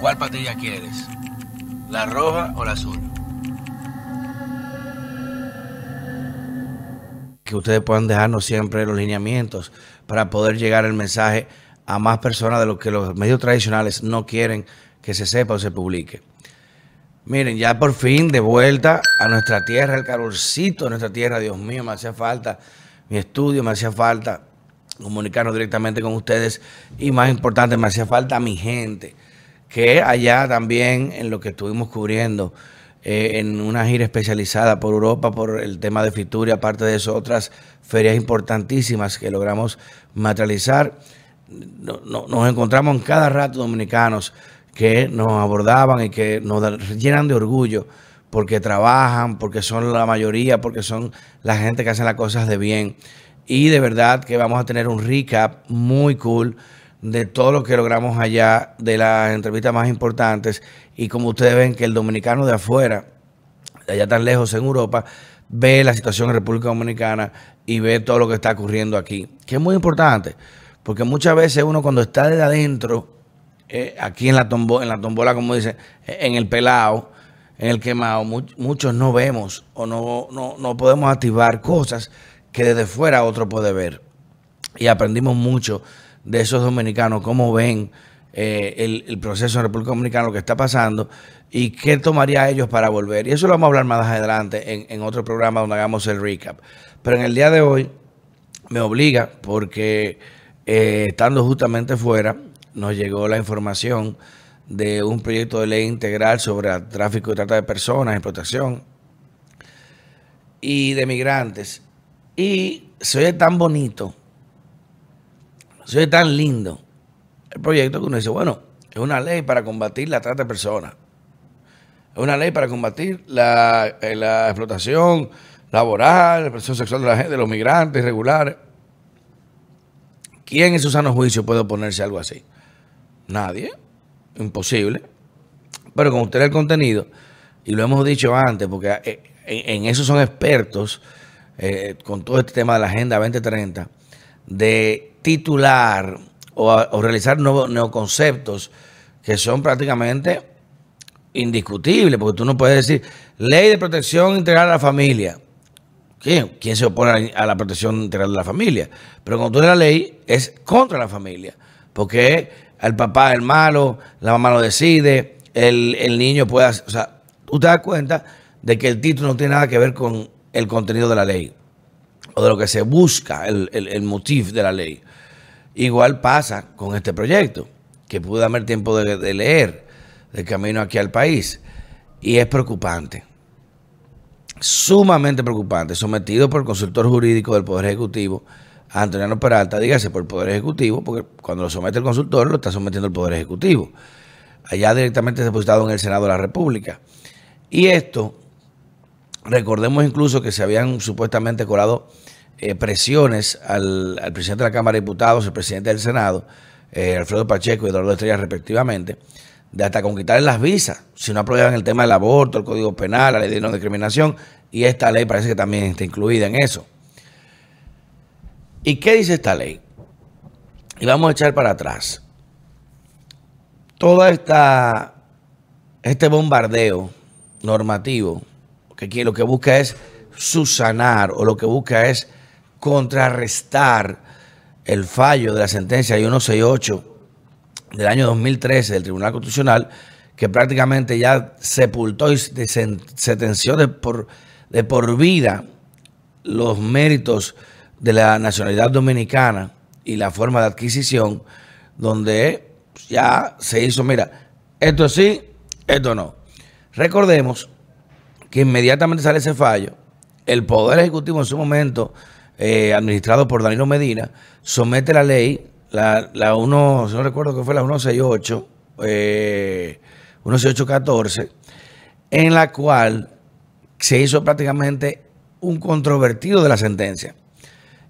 ¿Cuál patilla quieres? ¿La roja o la azul? Que ustedes puedan dejarnos siempre los lineamientos para poder llegar el mensaje a más personas de lo que los medios tradicionales no quieren que se sepa o se publique. Miren, ya por fin de vuelta a nuestra tierra, el calorcito de nuestra tierra, Dios mío, me hacía falta mi estudio, me hacía falta comunicarnos directamente con ustedes y más importante, me hacía falta mi gente, que allá también en lo que estuvimos cubriendo eh, en una gira especializada por Europa por el tema de Fitur y aparte de eso otras ferias importantísimas que logramos materializar. nos encontramos en cada rato dominicanos que nos abordaban y que nos llenan de orgullo porque trabajan, porque son la mayoría, porque son la gente que hace las cosas de bien. Y de verdad que vamos a tener un recap muy cool de todo lo que logramos allá, de las entrevistas más importantes. Y como ustedes ven que el dominicano de afuera, de allá tan lejos en Europa, ve la situación en República Dominicana y ve todo lo que está ocurriendo aquí. Que es muy importante, porque muchas veces uno cuando está desde adentro, eh, aquí en la, tombo, en la tombola, como dicen, en el pelado, en el quemado, muchos no vemos o no, no, no podemos activar cosas que desde fuera otro puede ver. Y aprendimos mucho de esos dominicanos, cómo ven eh, el, proceso en República Dominicana, lo que está pasando y qué tomaría ellos para volver. Y eso lo vamos a hablar más adelante en, otro programa donde hagamos el recap. Pero en el día de hoy me obliga porque eh, estando justamente fuera, nos llegó la información de un proyecto de ley integral sobre el tráfico y trata de personas, explotación y de migrantes. Y se oye tan bonito, se oye tan lindo el proyecto que uno dice, bueno, es una ley para combatir la trata de personas. Es una ley para combatir la, eh, explotación laboral, la expresión sexual de la gente, de los migrantes irregulares. ¿Quién en su sano juicio puede oponerse a algo así? Nadie. Imposible. Pero con usted el contenido, y lo hemos dicho antes, porque eh, en eso son expertos, eh, con todo este tema de la Agenda 2030, de titular o, realizar nuevos neoconceptos que son prácticamente indiscutibles, porque tú no puedes decir ley de protección integral a la familia. ¿Quién? ¿Quién se opone a la protección integral de la familia? Pero cuando tú la ley, es contra la familia, porque el papá es el malo, la mamá lo decide, el, el niño puede... O sea, tú te das cuenta de que el título no tiene nada que ver con el contenido de la ley de lo que se busca, el, el, motivo de la ley. Igual pasa con este proyecto, que pude darme el tiempo de, leer de camino aquí al país. Y es preocupante, sumamente preocupante, sometido por el consultor jurídico del Poder Ejecutivo, Antonio Peralta, dígase por el Poder Ejecutivo, porque cuando lo somete el consultor lo está sometiendo el Poder Ejecutivo. Allá directamente depositado en el Senado de la República. Y esto Recordemos incluso que se habían supuestamente colado eh, presiones al, presidente de la Cámara de Diputados, el presidente del Senado, eh, Alfredo Pacheco y Eduardo Estrella respectivamente, de hasta con quitarle las visas, si no aprobaban el tema del aborto, el Código Penal, la ley de no discriminación, y esta ley parece que también está incluida en eso. ¿Y qué dice esta ley? Y vamos a echar para atrás. Todo esta, este bombardeo normativo que lo que busca es susanar o lo que busca es contrarrestar el fallo de la sentencia 168 del año 2013 del Tribunal Constitucional, que prácticamente ya sepultó y sentenció de de por vida los méritos de la nacionalidad dominicana y la forma de adquisición, donde ya se hizo, mira, esto sí, esto no. Recordemos que inmediatamente sale ese fallo, el Poder Ejecutivo en su momento, eh, administrado por Danilo Medina, somete la ley, la, la 1, si no recuerdo que fue la 168, eh, 16814, en la cual se hizo prácticamente un controvertido de la sentencia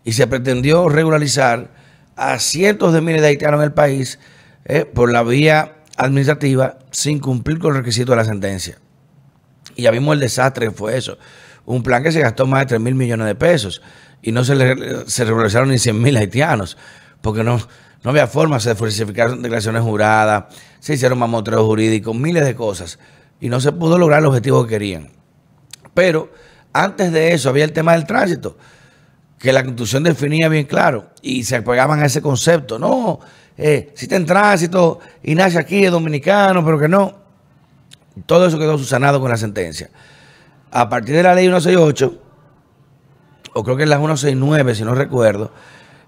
y se pretendió regularizar a cientos de miles de haitianos en el país eh, por la vía administrativa sin cumplir con el requisito de la sentencia. Y ya vimos el desastre que fue eso. Un plan que se gastó más de 3 mil millones de pesos y no se, le, se regularizaron ni 100 mil haitianos, porque no, no había forma, se falsificaron declaraciones juradas, se hicieron mamotreos jurídicos, miles de cosas, y no se pudo lograr el objetivo que querían. Pero antes de eso había el tema del tránsito, que la constitución definía bien claro, y se apegaban a ese concepto, no, eh, si está en tránsito y nace aquí, es dominicano, pero que no. Todo eso quedó subsanado con la sentencia. A partir de la ley 168, o creo que es la 169, si no recuerdo,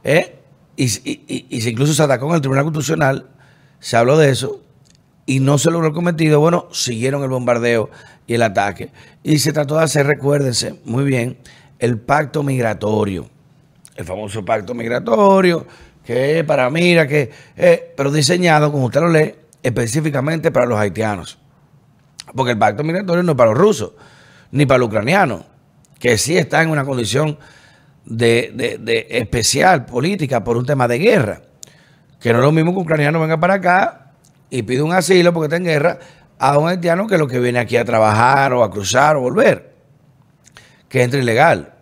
eh, y, y, incluso se atacó en el Tribunal Constitucional, se habló de eso, y no se logró el cometido, bueno, siguieron el bombardeo y el ataque. Y se trató de hacer, recuérdense, muy bien, el pacto migratorio. El famoso pacto migratorio, que para mira, que, eh, pero diseñado, como usted lo lee, específicamente para los haitianos. Porque el pacto migratorio no es para los rusos, ni para los ucranianos, que sí están en una condición de, de, especial política por un tema de guerra. Que no es lo mismo que un ucraniano venga para acá y pide un asilo porque está en guerra a un haitiano que lo que viene aquí a trabajar o a cruzar o volver, que entra ilegal.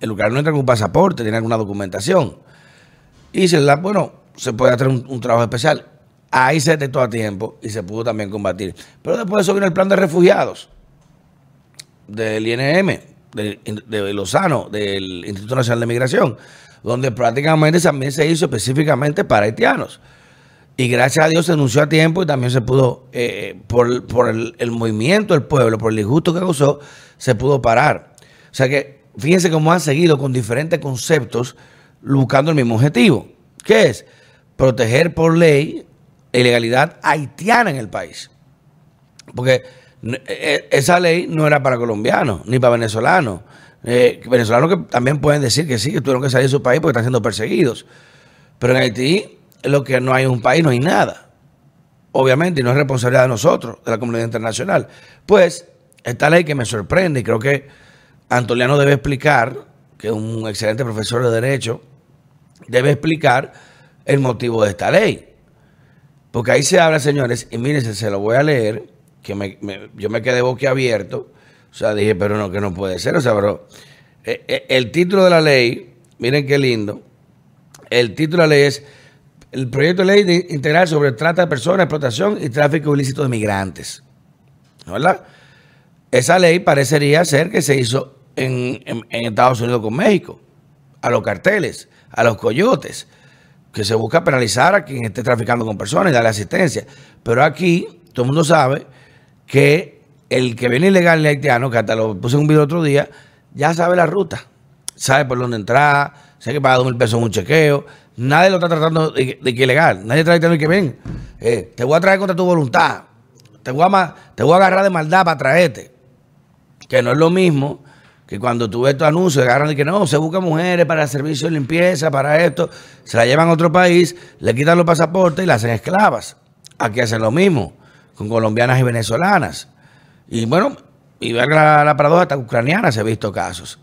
El ucraniano entra con un pasaporte, tiene alguna documentación. Y se la, bueno, se puede hacer un, trabajo especial. Ahí se detectó a tiempo y se pudo también combatir. Pero después de eso vino el plan de refugiados del INM, de, de Lozano, del Instituto Nacional de Migración, donde prácticamente también se hizo específicamente para haitianos. Y gracias a Dios se anunció a tiempo y también se pudo, eh, por, el, movimiento del pueblo, por el injusto que causó, se pudo parar. O sea que fíjense cómo han seguido con diferentes conceptos buscando el mismo objetivo, que es proteger por ley ilegalidad haitiana en el país. Porque e, e, esa ley no era para colombianos ni para venezolanos. Eh, venezolanos que también pueden decir que sí, que tuvieron que salir de su país porque están siendo perseguidos. Pero en Haití, lo que no hay un país, no hay nada. Obviamente, y no es responsabilidad de nosotros, de la comunidad internacional. Pues, esta ley que me sorprende, y creo que Antoliano debe explicar, que es un excelente profesor de Derecho, debe explicar el motivo de esta ley. Porque ahí se habla, señores, y mírense, se lo voy a leer, que yo me quedé boquiabierto. O sea, dije, pero no, que no puede ser. O sea, pero eh, eh, el título de la ley, miren qué lindo. El título de la ley es el proyecto de ley integral sobre trata de personas, explotación y tráfico ilícito de migrantes. ¿Verdad? Esa ley parecería ser que se hizo en Estados Unidos con México, a los carteles a los coyotes, que se busca penalizar a quien esté traficando con personas y darle asistencia. Pero aquí todo el mundo sabe que el que viene ilegal el haitiano, que hasta lo puse en un video otro día, ya sabe la ruta, sabe por dónde entrar, sabe que paga dos mil pesos en un chequeo. Nadie lo está tratando de, que ilegal. Nadie está tratando de que ven, eh, te voy a traer contra tu voluntad. Te voy, a, te voy a agarrar de maldad para traerte. Que no es lo mismo que cuando tú ves estos anuncios, agarran y que no, se buscan mujeres para servicio de limpieza, para esto, se la llevan a otro país, le quitan los pasaportes y la hacen esclavas. Aquí hacen lo mismo, con colombianas y venezolanas. Y bueno, y ver la, paradoja, hasta ucraniana se ha visto casos.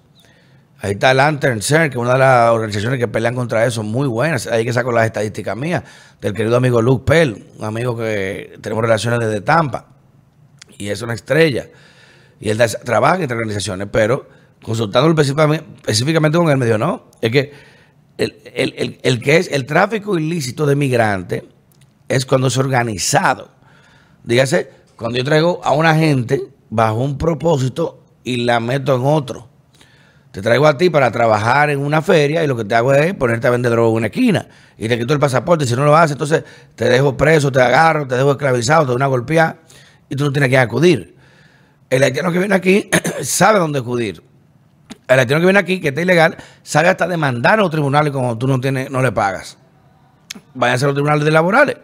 Ahí está Lantern CERN, que es una de las organizaciones que pelean contra eso, muy buenas. Ahí que saco las estadísticas mías, del querido amigo Luke Pell, un amigo que tenemos relaciones desde Tampa. Y es una estrella y él trabaja en estas organizaciones, pero consultándolo específicamente con él me dijo, no, es que el, que es el tráfico ilícito de migrantes es cuando es organizado. Dígase, cuando yo traigo a una gente bajo un propósito y la meto en otro. Te traigo a ti para trabajar en una feria y lo que te hago es ponerte a vender droga en una esquina y te quito el pasaporte. Si no lo haces, entonces te dejo preso, te agarro, te dejo esclavizado, te doy una golpeada y tú no tienes que acudir. El haitiano que viene aquí sabe dónde acudir. El haitiano que viene aquí, que está ilegal, sabe hasta demandar a los tribunales como tú no, tienes, no le pagas. Vayan a ser los tribunales de laborales.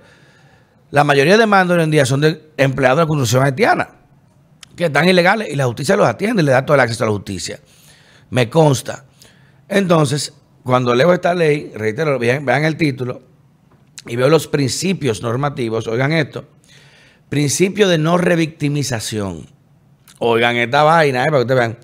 La mayoría de demandas hoy en día son de empleados de la construcción haitiana, que están ilegales y la justicia los atiende le da todo el acceso a la justicia. Me consta. Entonces, cuando leo esta ley, reitero, vean, vean el título y veo los principios normativos, oigan esto, principio de no revictimización. Oigan esta vaina, eh, para que ustedes vean.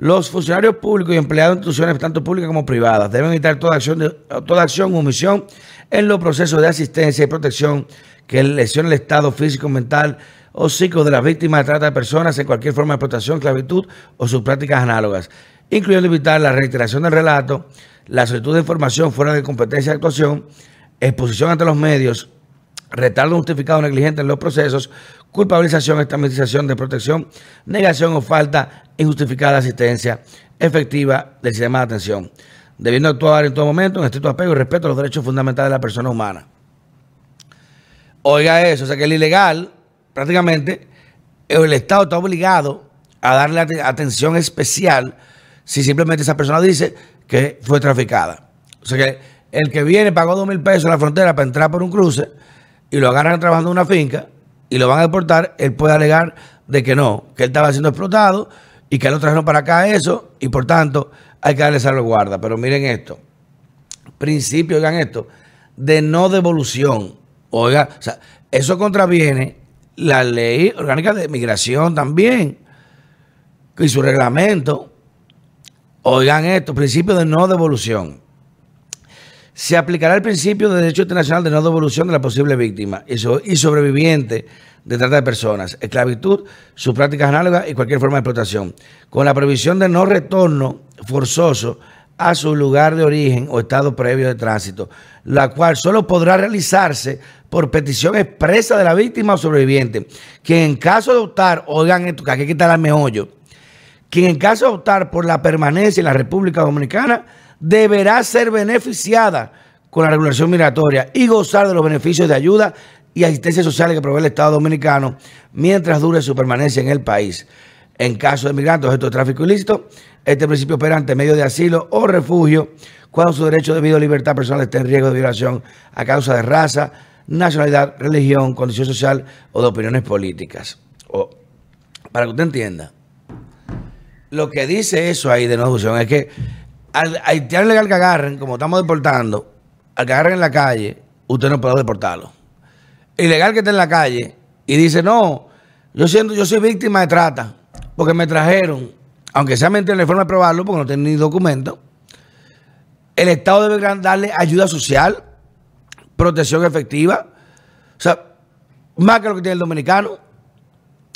Los funcionarios públicos y empleados de instituciones, tanto públicas como privadas, deben evitar toda acción, de, toda acción omisión en los procesos de asistencia y protección que lesione el estado físico, mental o psíquico de las víctimas. De trata de personas en cualquier forma de explotación, esclavitud o sus prácticas análogas, incluyendo evitar la reiteración del relato, la solicitud de información fuera de competencia de actuación, exposición ante los medios, retardo justificado negligente en los procesos, culpabilización, estabilización de protección, negación o falta injustificada de asistencia efectiva del sistema de atención, debiendo actuar en todo momento en estricto apego y respeto a los derechos fundamentales de la persona humana. Oiga eso, o sea que el ilegal, prácticamente, el Estado está obligado a darle atención especial si simplemente esa persona dice que fue traficada. O sea que el que viene pagó dos mil pesos a la frontera para entrar por un cruce y lo agarran trabajando en una finca y lo van a deportar, él puede alegar de que no, que él estaba siendo explotado y que lo trajeron para acá eso y por tanto hay que darle salvaguarda. Pero miren esto, principio, oigan esto, de no devolución. Oiga, o sea, eso contraviene la ley orgánica de migración también y su reglamento. Oigan esto, principio de no devolución se aplicará el principio de derecho internacional de no devolución de la posible víctima y, sobreviviente de trata de personas, esclavitud, sus prácticas análogas y cualquier forma de explotación, con la previsión de no retorno forzoso a su lugar de origen o estado previo de tránsito, la cual solo podrá realizarse por petición expresa de la víctima o sobreviviente, que en caso de optar, oigan esto, que aquí está el meollo, quien en caso de optar por la permanencia en la República Dominicana deberá ser beneficiada con la regulación migratoria y gozar de los beneficios de ayuda y asistencia social que provee el Estado Dominicano mientras dure su permanencia en el país. En caso de migrantes objeto de tráfico ilícito, este principio opera ante medio de asilo o refugio cuando su derecho de vida o libertad personal esté en riesgo de violación a causa de raza, nacionalidad, religión, condición social o de opiniones políticas. Para que usted entienda, lo que dice eso ahí de no es que al haitiano legal que agarren, como estamos deportando, al que agarren en la calle, usted no puede deportarlo. Ilegal que esté en la calle y dice, no, yo siento, yo soy víctima de trata, porque me trajeron, aunque sea mentira, no forma de probarlo, porque no tengo ni documento. El Estado debe darle ayuda social, protección efectiva, o sea, más que lo que tiene el dominicano.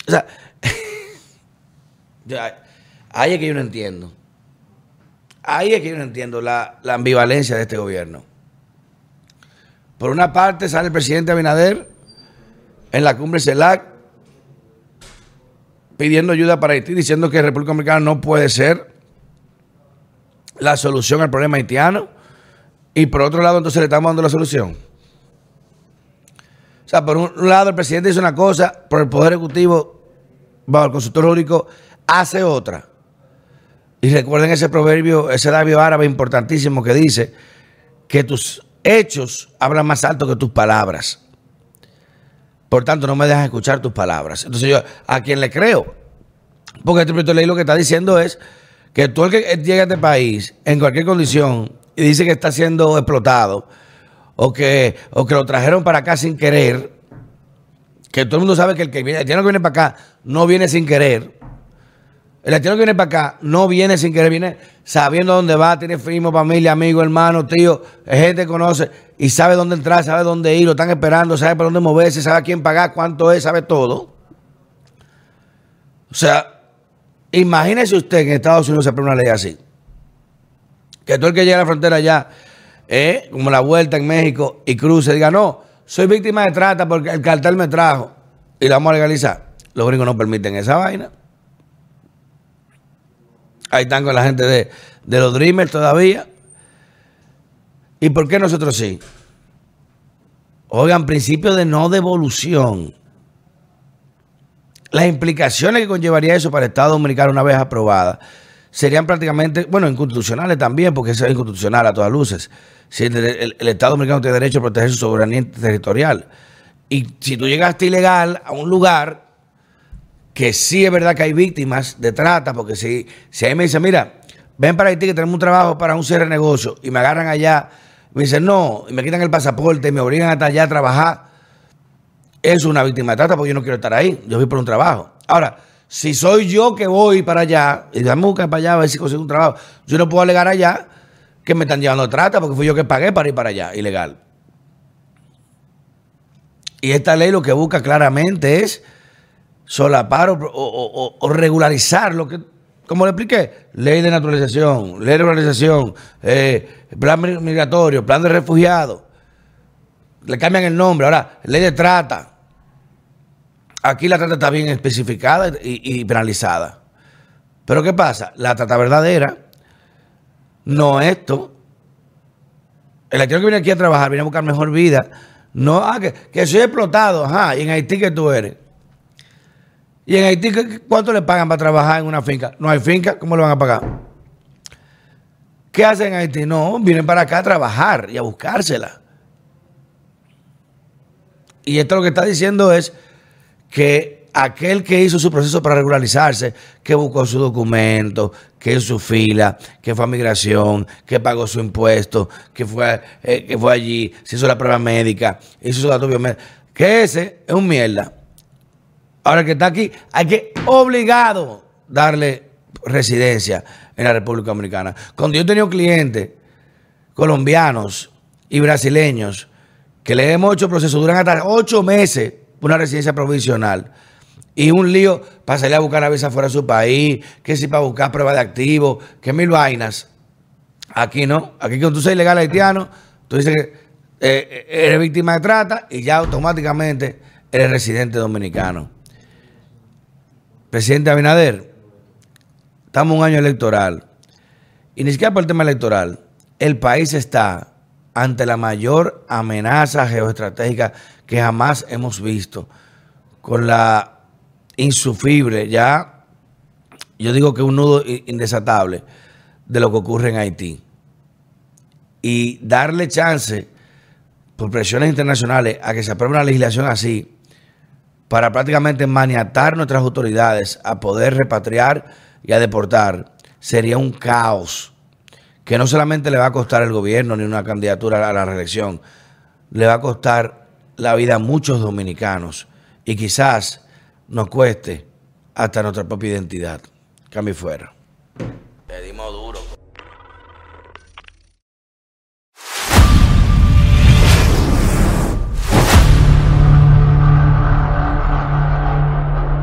O sea, ahí es que yo no entiendo. Ahí es que yo no entiendo la, ambivalencia de este gobierno. Por una parte sale el presidente Abinader en la cumbre CELAC pidiendo ayuda para Haití, diciendo que República Dominicana no puede ser la solución al problema haitiano. Y por otro lado, entonces le estamos dando la solución. O sea, por un lado el presidente dice una cosa, por el Poder Ejecutivo, bajo el consultor jurídico, hace otra. Y recuerden ese proverbio, ese labio árabe importantísimo que dice que tus hechos hablan más alto que tus palabras. Por tanto, no me dejas escuchar tus palabras. Entonces yo, ¿a quién le creo? Porque este proyecto de ley lo que está diciendo es que todo el que llega a este país en cualquier condición y dice que está siendo explotado o que, o que lo trajeron para acá sin querer, que todo el mundo sabe que el que viene, el que viene para acá no viene sin querer, el haitiano que viene para acá no viene sin querer, viene sabiendo dónde va, tiene primo, familia, amigo, hermano, tío, gente que conoce y sabe dónde entrar, sabe dónde ir, lo están esperando, sabe por dónde moverse, sabe a quién pagar, cuánto es, sabe todo. O sea, imagínese usted que en Estados Unidos se aprueba una ley así. Que todo el que llega a la frontera ya, eh, como la vuelta en México y cruce, diga, no, soy víctima de trata porque el cartel me trajo y la vamos a legalizar. Los gringos no permiten esa vaina. Ahí están con la gente de, los Dreamers todavía. ¿Y por qué nosotros sí? Oigan, principio de no devolución. Las implicaciones que conllevaría eso para el Estado Dominicano una vez aprobada serían prácticamente, bueno, inconstitucionales también, porque eso es inconstitucional a todas luces. Si el, Estado Dominicano tiene derecho a proteger su soberanía territorial. Y si tú llegaste ilegal a un lugar que sí es verdad que hay víctimas de trata, porque si, si ahí me dicen, mira, ven para Haití que tenemos un trabajo para un cierre de negocio y me agarran allá, me dicen no, y me quitan el pasaporte me obligan hasta allá a trabajar, es una víctima de trata porque yo no quiero estar ahí, yo voy por un trabajo. Ahora, si soy yo que voy para allá y dame buscar para allá a ver si consigo un trabajo, yo no puedo alegar allá que me están llevando de trata porque fui yo que pagué para ir para allá, ilegal. Y esta ley lo que busca claramente es solapar o, regularizar lo que, como le expliqué, ley de naturalización, ley de regularización, eh, plan migratorio, plan de refugiados. le cambian el nombre. Ahora, ley de trata. Aquí la trata está bien especificada y, y penalizada. Pero ¿qué pasa? La trata verdadera no esto. El haitiano que viene aquí a trabajar, viene a buscar mejor vida. No, ah, que, soy explotado, ajá, y en Haití que tú eres. Y en Haití, ¿cuánto le pagan para trabajar en una finca? No hay finca, ¿cómo le van a pagar? ¿Qué hacen en Haití? No, vienen para acá a trabajar y a buscársela. Y esto lo que está diciendo es que aquel que hizo su proceso para regularizarse, que buscó su documento, que hizo su fila, que fue a migración, que pagó su impuesto, que fue, eh, que fue allí, se hizo la prueba médica, hizo su dato biométrico, que ese es un mierda. Ahora que está aquí, hay que obligado darle residencia en la República Dominicana. Cuando yo he tenido clientes colombianos y brasileños que le hemos hecho proceso, duran hasta ocho meses una residencia provisional y un lío para salir a buscar una visa fuera de su país, que si para buscar prueba de activo, que mil vainas. Aquí no. Aquí cuando tú seas ilegal haitiano, tú dices que eh, eh, eres víctima de trata y ya automáticamente eres residente dominicano. Presidente Abinader, estamos en un año electoral. Y ni siquiera por el tema electoral. El país está ante la mayor amenaza geoestratégica que jamás hemos visto. Con la insufrible, ya yo digo que un nudo indesatable de lo que ocurre en Haití. Y darle chance por presiones internacionales a que se apruebe una legislación así para prácticamente maniatar nuestras autoridades a poder repatriar y a deportar sería un caos que no solamente le va a costar al gobierno ni una candidatura a la reelección, le va a costar la vida a muchos dominicanos y quizás nos cueste hasta nuestra propia identidad. Cambio fuera.